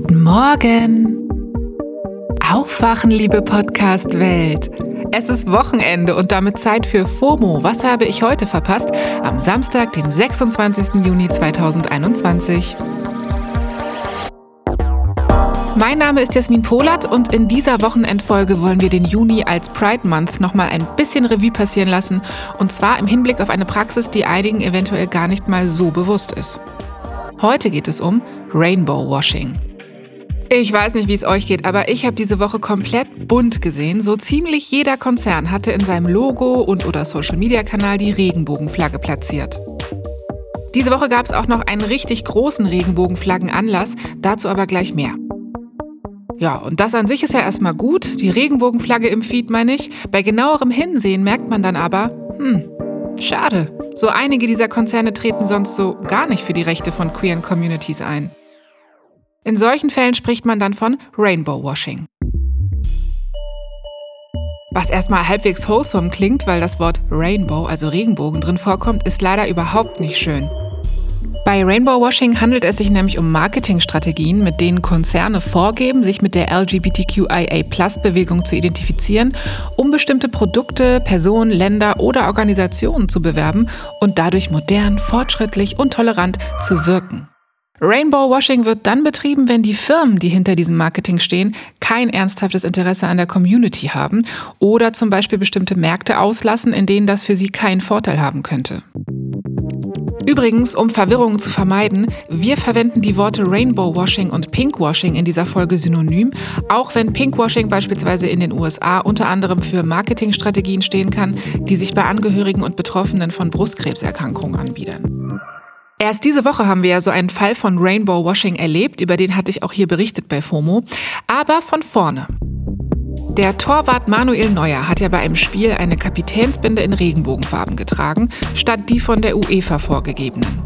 Guten Morgen. Aufwachen, liebe Podcast-Welt. Es ist Wochenende und damit Zeit für FOMO. Was habe ich heute verpasst? Am Samstag, den 26. Juni 2021. Mein Name ist Jasmin Polat und in dieser Wochenendfolge wollen wir den Juni als Pride Month nochmal ein bisschen Revue passieren lassen. Und zwar im Hinblick auf eine Praxis, die einigen eventuell gar nicht mal so bewusst ist. Heute geht es um Rainbow Washing. Ich weiß nicht, wie es euch geht, aber ich habe diese Woche komplett bunt gesehen. So ziemlich jeder Konzern hatte in seinem Logo und oder Social-Media-Kanal die Regenbogenflagge platziert. Diese Woche gab es auch noch einen richtig großen Regenbogenflaggenanlass, dazu aber gleich mehr. Ja, und das an sich ist ja erstmal gut, die Regenbogenflagge im Feed meine ich. Bei genauerem Hinsehen merkt man dann aber, hm, schade. So einige dieser Konzerne treten sonst so gar nicht für die Rechte von queeren Communities ein. In solchen Fällen spricht man dann von Rainbow Washing. Was erstmal halbwegs wholesome klingt, weil das Wort Rainbow, also Regenbogen, drin vorkommt, ist leider überhaupt nicht schön. Bei Rainbow Washing handelt es sich nämlich um Marketingstrategien, mit denen Konzerne vorgeben, sich mit der LGBTQIA-Bewegung zu identifizieren, um bestimmte Produkte, Personen, Länder oder Organisationen zu bewerben und dadurch modern, fortschrittlich und tolerant zu wirken. Rainbow Washing wird dann betrieben, wenn die Firmen, die hinter diesem Marketing stehen, kein ernsthaftes Interesse an der Community haben oder zum Beispiel bestimmte Märkte auslassen, in denen das für sie keinen Vorteil haben könnte. Übrigens, um Verwirrungen zu vermeiden, wir verwenden die Worte Rainbow Washing und Pink Washing in dieser Folge synonym, auch wenn Pink Washing beispielsweise in den USA unter anderem für Marketingstrategien stehen kann, die sich bei Angehörigen und Betroffenen von Brustkrebserkrankungen anbieten. Erst diese Woche haben wir ja so einen Fall von Rainbow Washing erlebt, über den hatte ich auch hier berichtet bei FOMO, aber von vorne. Der Torwart Manuel Neuer hat ja bei einem Spiel eine Kapitänsbinde in Regenbogenfarben getragen, statt die von der UEFA vorgegebenen.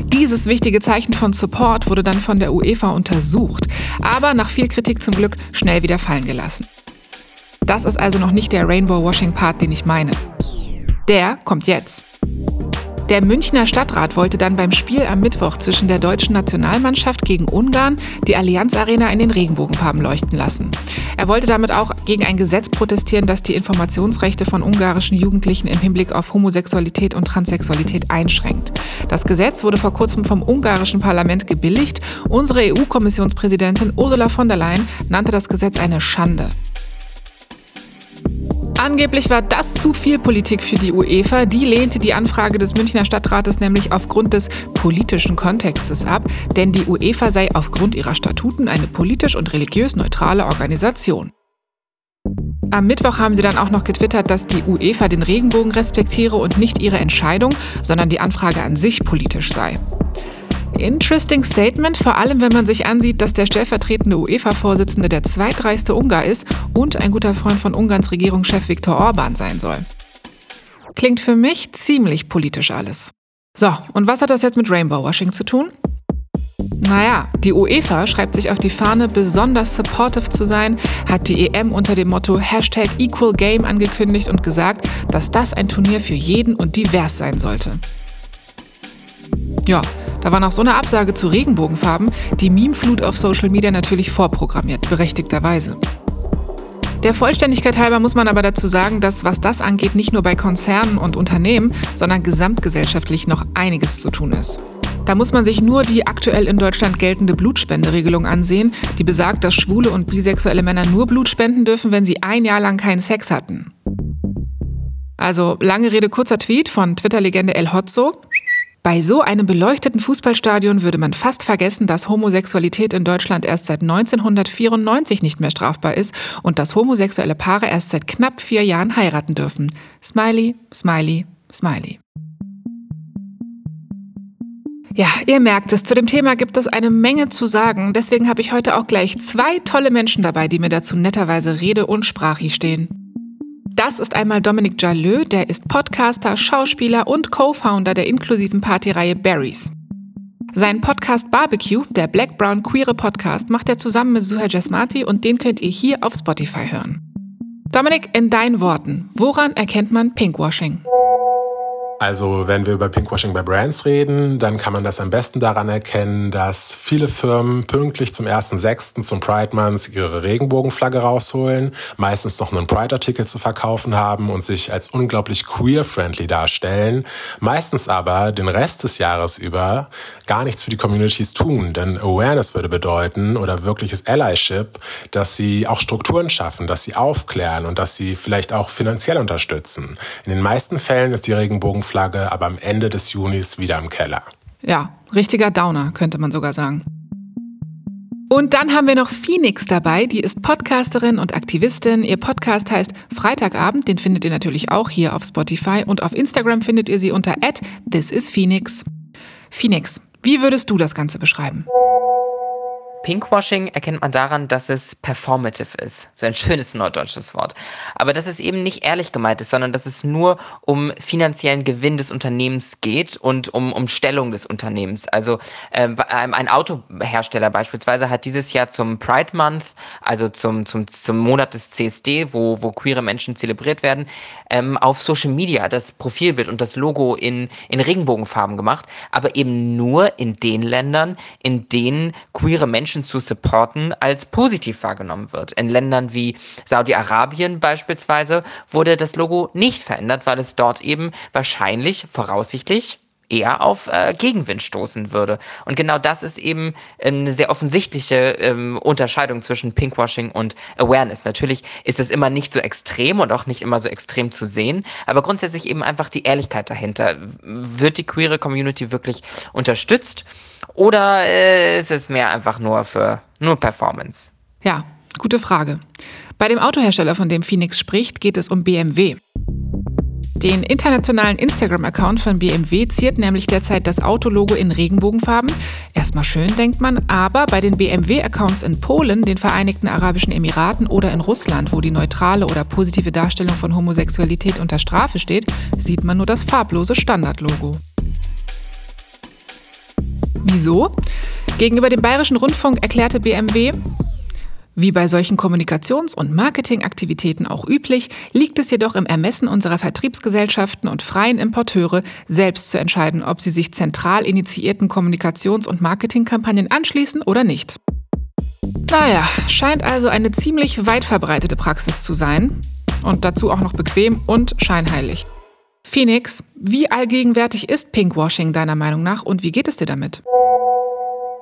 Dieses wichtige Zeichen von Support wurde dann von der UEFA untersucht, aber nach viel Kritik zum Glück schnell wieder fallen gelassen. Das ist also noch nicht der Rainbow Washing Part, den ich meine. Der kommt jetzt. Der Münchner Stadtrat wollte dann beim Spiel am Mittwoch zwischen der deutschen Nationalmannschaft gegen Ungarn die Allianz Arena in den Regenbogenfarben leuchten lassen. Er wollte damit auch gegen ein Gesetz protestieren, das die Informationsrechte von ungarischen Jugendlichen im Hinblick auf Homosexualität und Transsexualität einschränkt. Das Gesetz wurde vor kurzem vom ungarischen Parlament gebilligt. Unsere EU-Kommissionspräsidentin Ursula von der Leyen nannte das Gesetz eine Schande. Angeblich war das zu viel Politik für die UEFA. Die lehnte die Anfrage des Münchner Stadtrates nämlich aufgrund des politischen Kontextes ab, denn die UEFA sei aufgrund ihrer Statuten eine politisch und religiös neutrale Organisation. Am Mittwoch haben sie dann auch noch getwittert, dass die UEFA den Regenbogen respektiere und nicht ihre Entscheidung, sondern die Anfrage an sich politisch sei. Interesting Statement, vor allem wenn man sich ansieht, dass der stellvertretende UEFA-Vorsitzende der zweitreichste Ungar ist und ein guter Freund von Ungarns Regierungschef Viktor Orban sein soll. Klingt für mich ziemlich politisch alles. So, und was hat das jetzt mit Rainbow Washing zu tun? Naja, die UEFA schreibt sich auf die Fahne, besonders supportive zu sein, hat die EM unter dem Motto Hashtag Equal Game angekündigt und gesagt, dass das ein Turnier für jeden und divers sein sollte. Ja, da war nach so einer Absage zu Regenbogenfarben die Memeflut auf Social Media natürlich vorprogrammiert, berechtigterweise. Der Vollständigkeit halber muss man aber dazu sagen, dass was das angeht, nicht nur bei Konzernen und Unternehmen, sondern gesamtgesellschaftlich noch einiges zu tun ist. Da muss man sich nur die aktuell in Deutschland geltende Blutspenderegelung ansehen, die besagt, dass schwule und bisexuelle Männer nur Blut spenden dürfen, wenn sie ein Jahr lang keinen Sex hatten. Also lange Rede, kurzer Tweet von Twitter-Legende El Hotzo. Bei so einem beleuchteten Fußballstadion würde man fast vergessen, dass Homosexualität in Deutschland erst seit 1994 nicht mehr strafbar ist und dass homosexuelle Paare erst seit knapp vier Jahren heiraten dürfen. Smiley, Smiley, Smiley. Ja, ihr merkt es, zu dem Thema gibt es eine Menge zu sagen. Deswegen habe ich heute auch gleich zwei tolle Menschen dabei, die mir dazu netterweise Rede und Sprache stehen. Das ist einmal Dominik Jaleux, der ist Podcaster, Schauspieler und Co-Founder der inklusiven Partyreihe Berries. Sein Podcast Barbecue, der Black Brown Queere Podcast, macht er zusammen mit Suher Jasmati und den könnt ihr hier auf Spotify hören. Dominik, in deinen Worten, woran erkennt man Pinkwashing? Also wenn wir über Pinkwashing bei Brands reden, dann kann man das am besten daran erkennen, dass viele Firmen pünktlich zum 1.6. zum Pride Month ihre Regenbogenflagge rausholen, meistens noch einen Pride-Artikel zu verkaufen haben und sich als unglaublich queer-friendly darstellen, meistens aber den Rest des Jahres über gar nichts für die Communities tun, denn Awareness würde bedeuten oder wirkliches Allyship, dass sie auch Strukturen schaffen, dass sie aufklären und dass sie vielleicht auch finanziell unterstützen. In den meisten Fällen ist die Regenbogen Flagge aber am Ende des Junis wieder im Keller. Ja, richtiger Downer, könnte man sogar sagen. Und dann haben wir noch Phoenix dabei, die ist Podcasterin und Aktivistin. Ihr Podcast heißt Freitagabend, den findet ihr natürlich auch hier auf Spotify und auf Instagram findet ihr sie unter @thisIsPhoenix. Phoenix, wie würdest du das Ganze beschreiben? Pinkwashing erkennt man daran, dass es performative ist. So ein schönes norddeutsches Wort. Aber dass es eben nicht ehrlich gemeint ist, sondern dass es nur um finanziellen Gewinn des Unternehmens geht und um, um Stellung des Unternehmens. Also äh, ein Autohersteller beispielsweise hat dieses Jahr zum Pride Month, also zum, zum, zum Monat des CSD, wo, wo queere Menschen zelebriert werden, ähm, auf Social Media das Profilbild und das Logo in, in Regenbogenfarben gemacht, aber eben nur in den Ländern, in denen queere Menschen zu supporten als positiv wahrgenommen wird. In Ländern wie Saudi-Arabien beispielsweise wurde das Logo nicht verändert, weil es dort eben wahrscheinlich, voraussichtlich, eher auf äh, Gegenwind stoßen würde. Und genau das ist eben eine sehr offensichtliche ähm, Unterscheidung zwischen Pinkwashing und Awareness. Natürlich ist es immer nicht so extrem und auch nicht immer so extrem zu sehen, aber grundsätzlich eben einfach die Ehrlichkeit dahinter. Wird die queere Community wirklich unterstützt oder äh, ist es mehr einfach nur für nur Performance? Ja, gute Frage. Bei dem Autohersteller, von dem Phoenix spricht, geht es um BMW. Den internationalen Instagram-Account von BMW ziert nämlich derzeit das Autologo in Regenbogenfarben. Erstmal schön, denkt man, aber bei den BMW-Accounts in Polen, den Vereinigten Arabischen Emiraten oder in Russland, wo die neutrale oder positive Darstellung von Homosexualität unter Strafe steht, sieht man nur das farblose Standardlogo. Wieso? Gegenüber dem Bayerischen Rundfunk erklärte BMW, wie bei solchen Kommunikations- und Marketingaktivitäten auch üblich, liegt es jedoch im Ermessen unserer Vertriebsgesellschaften und freien Importeure, selbst zu entscheiden, ob sie sich zentral initiierten Kommunikations- und Marketingkampagnen anschließen oder nicht. Naja, scheint also eine ziemlich weit verbreitete Praxis zu sein. Und dazu auch noch bequem und scheinheilig. Phoenix, wie allgegenwärtig ist Pinkwashing deiner Meinung nach und wie geht es dir damit?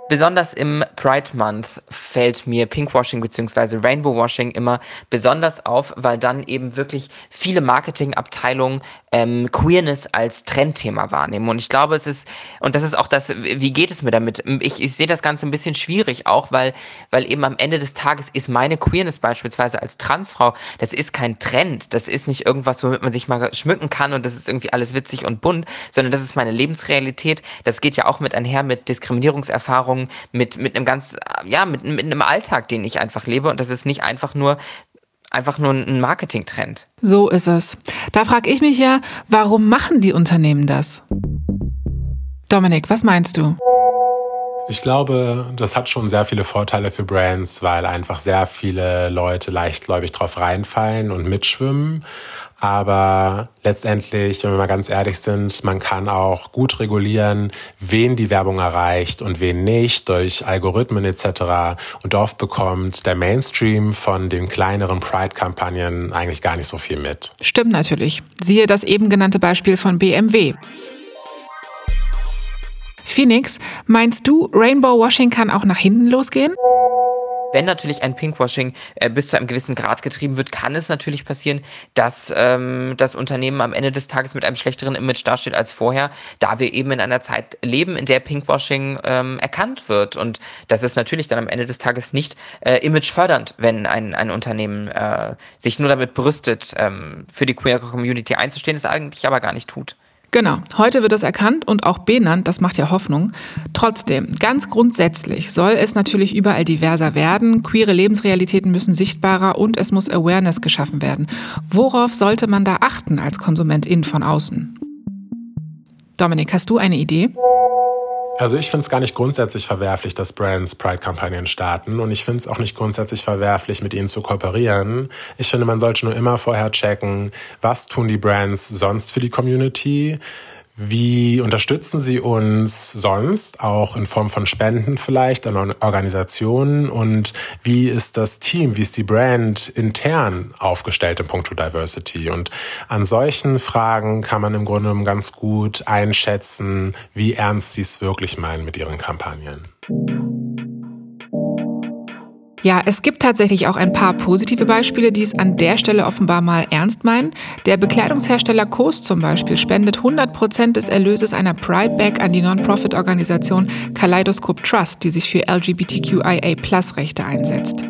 Besonders im Pride Month fällt mir Pinkwashing bzw. Rainbowwashing immer besonders auf, weil dann eben wirklich viele Marketingabteilungen ähm, Queerness als Trendthema wahrnehmen. Und ich glaube, es ist, und das ist auch das, wie geht es mir damit? Ich, ich sehe das Ganze ein bisschen schwierig auch, weil, weil eben am Ende des Tages ist meine Queerness beispielsweise als Transfrau, das ist kein Trend, das ist nicht irgendwas, womit man sich mal schmücken kann und das ist irgendwie alles witzig und bunt, sondern das ist meine Lebensrealität. Das geht ja auch mit einher mit Diskriminierungserfahrungen Erfahrung mit, mit einem ganz, ja, mit, mit einem Alltag, den ich einfach lebe. Und das ist nicht einfach nur einfach nur ein Marketingtrend. So ist es. Da frage ich mich ja, warum machen die Unternehmen das? Dominik, was meinst du? Ich glaube, das hat schon sehr viele Vorteile für Brands, weil einfach sehr viele Leute leichtgläubig drauf reinfallen und mitschwimmen. Aber letztendlich, wenn wir mal ganz ehrlich sind, man kann auch gut regulieren, wen die Werbung erreicht und wen nicht durch Algorithmen etc. Und oft bekommt der Mainstream von den kleineren Pride-Kampagnen eigentlich gar nicht so viel mit. Stimmt natürlich. Siehe das eben genannte Beispiel von BMW. Phoenix, meinst du, Rainbow Washing kann auch nach hinten losgehen? Wenn natürlich ein Pinkwashing äh, bis zu einem gewissen Grad getrieben wird, kann es natürlich passieren, dass ähm, das Unternehmen am Ende des Tages mit einem schlechteren Image dasteht als vorher, da wir eben in einer Zeit leben, in der Pinkwashing ähm, erkannt wird. Und das ist natürlich dann am Ende des Tages nicht äh, imagefördernd, wenn ein, ein Unternehmen äh, sich nur damit brüstet, ähm, für die queer Community einzustehen, es eigentlich aber gar nicht tut. Genau, heute wird es erkannt und auch benannt, das macht ja Hoffnung. Trotzdem, ganz grundsätzlich soll es natürlich überall diverser werden, queere Lebensrealitäten müssen sichtbarer und es muss Awareness geschaffen werden. Worauf sollte man da achten als Konsumentin von außen? Dominik, hast du eine Idee? Also ich finde es gar nicht grundsätzlich verwerflich, dass Brands Pride-Kampagnen starten und ich finde es auch nicht grundsätzlich verwerflich, mit ihnen zu kooperieren. Ich finde, man sollte nur immer vorher checken, was tun die Brands sonst für die Community, wie unterstützen Sie uns sonst, auch in Form von Spenden vielleicht an Organisationen? Und wie ist das Team, wie ist die Brand intern aufgestellt in puncto Diversity? Und an solchen Fragen kann man im Grunde ganz gut einschätzen, wie ernst Sie es wirklich meinen mit Ihren Kampagnen. Ja, es gibt tatsächlich auch ein paar positive Beispiele, die es an der Stelle offenbar mal ernst meinen. Der Bekleidungshersteller Coast zum Beispiel spendet 100 Prozent des Erlöses einer Pride Bag an die Non-Profit-Organisation Kaleidoscope Trust, die sich für LGBTQIA-Plus-Rechte einsetzt.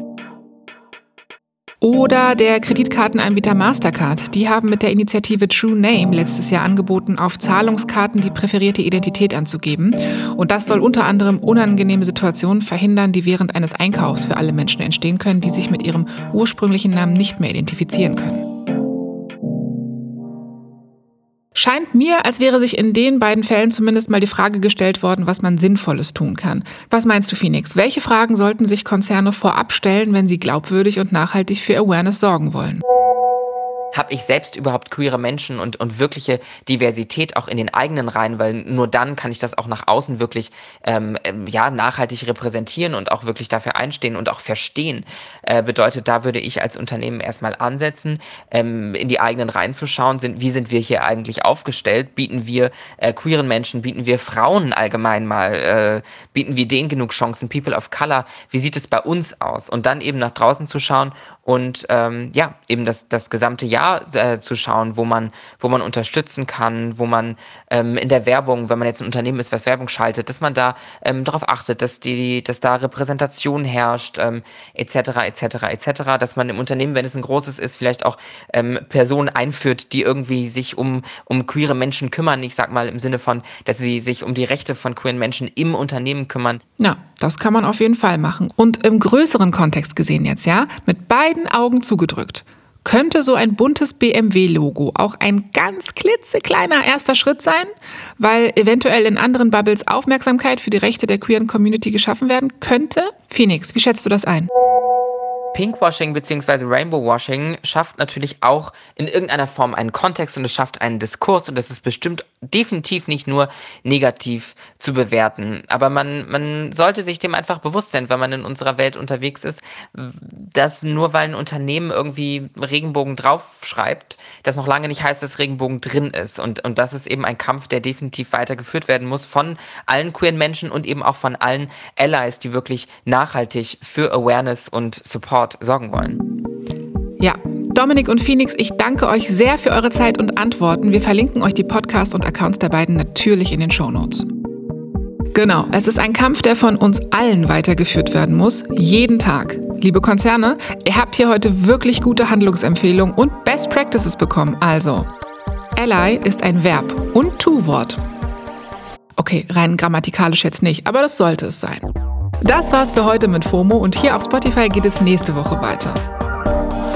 Oder der Kreditkartenanbieter Mastercard. Die haben mit der Initiative True Name letztes Jahr angeboten, auf Zahlungskarten die präferierte Identität anzugeben. Und das soll unter anderem unangenehme Situationen verhindern, die während eines Einkaufs für alle Menschen entstehen können, die sich mit ihrem ursprünglichen Namen nicht mehr identifizieren können. Scheint mir, als wäre sich in den beiden Fällen zumindest mal die Frage gestellt worden, was man Sinnvolles tun kann. Was meinst du, Phoenix? Welche Fragen sollten sich Konzerne vorab stellen, wenn sie glaubwürdig und nachhaltig für Awareness sorgen wollen? Habe ich selbst überhaupt queere Menschen und, und wirkliche Diversität auch in den eigenen Reihen, weil nur dann kann ich das auch nach außen wirklich ähm, ähm, ja, nachhaltig repräsentieren und auch wirklich dafür einstehen und auch verstehen. Äh, bedeutet, da würde ich als Unternehmen erstmal ansetzen, ähm, in die eigenen Reihen zu schauen, sind, wie sind wir hier eigentlich aufgestellt? Bieten wir äh, queeren Menschen, bieten wir Frauen allgemein mal, äh, bieten wir denen genug Chancen, People of Color, wie sieht es bei uns aus? Und dann eben nach draußen zu schauen und ähm, ja, eben das, das gesamte Jahr äh, zu schauen, wo man, wo man unterstützen kann, wo man ähm, in der Werbung, wenn man jetzt ein Unternehmen ist, was Werbung schaltet, dass man da ähm, darauf achtet, dass die, dass da Repräsentation herrscht, etc., etc., etc., dass man im Unternehmen, wenn es ein großes ist, vielleicht auch ähm, Personen einführt, die irgendwie sich um, um queere Menschen kümmern. Ich sag mal im Sinne von, dass sie sich um die Rechte von queeren Menschen im Unternehmen kümmern. Ja, das kann man auf jeden Fall machen. Und im größeren Kontext gesehen jetzt, ja, mit beiden Augen zugedrückt. Könnte so ein buntes BMW-Logo auch ein ganz klitzekleiner erster Schritt sein, weil eventuell in anderen Bubbles Aufmerksamkeit für die Rechte der queeren Community geschaffen werden könnte? Phoenix, wie schätzt du das ein? Pinkwashing bzw. Rainbowwashing schafft natürlich auch in irgendeiner Form einen Kontext und es schafft einen Diskurs und das ist bestimmt definitiv nicht nur negativ zu bewerten. Aber man, man sollte sich dem einfach bewusst sein, wenn man in unserer Welt unterwegs ist, dass nur weil ein Unternehmen irgendwie Regenbogen draufschreibt, das noch lange nicht heißt, dass Regenbogen drin ist. Und, und das ist eben ein Kampf, der definitiv weitergeführt werden muss von allen queeren Menschen und eben auch von allen Allies, die wirklich nachhaltig für Awareness und Support Support sorgen wollen. Ja, Dominik und Phoenix, ich danke euch sehr für eure Zeit und Antworten. Wir verlinken euch die Podcasts und Accounts der beiden natürlich in den Show Notes. Genau, es ist ein Kampf, der von uns allen weitergeführt werden muss, jeden Tag. Liebe Konzerne, ihr habt hier heute wirklich gute Handlungsempfehlungen und Best Practices bekommen. Also, Ally ist ein Verb und Tu-Wort. Okay, rein grammatikalisch jetzt nicht, aber das sollte es sein. Das war's für heute mit FOMO und hier auf Spotify geht es nächste Woche weiter.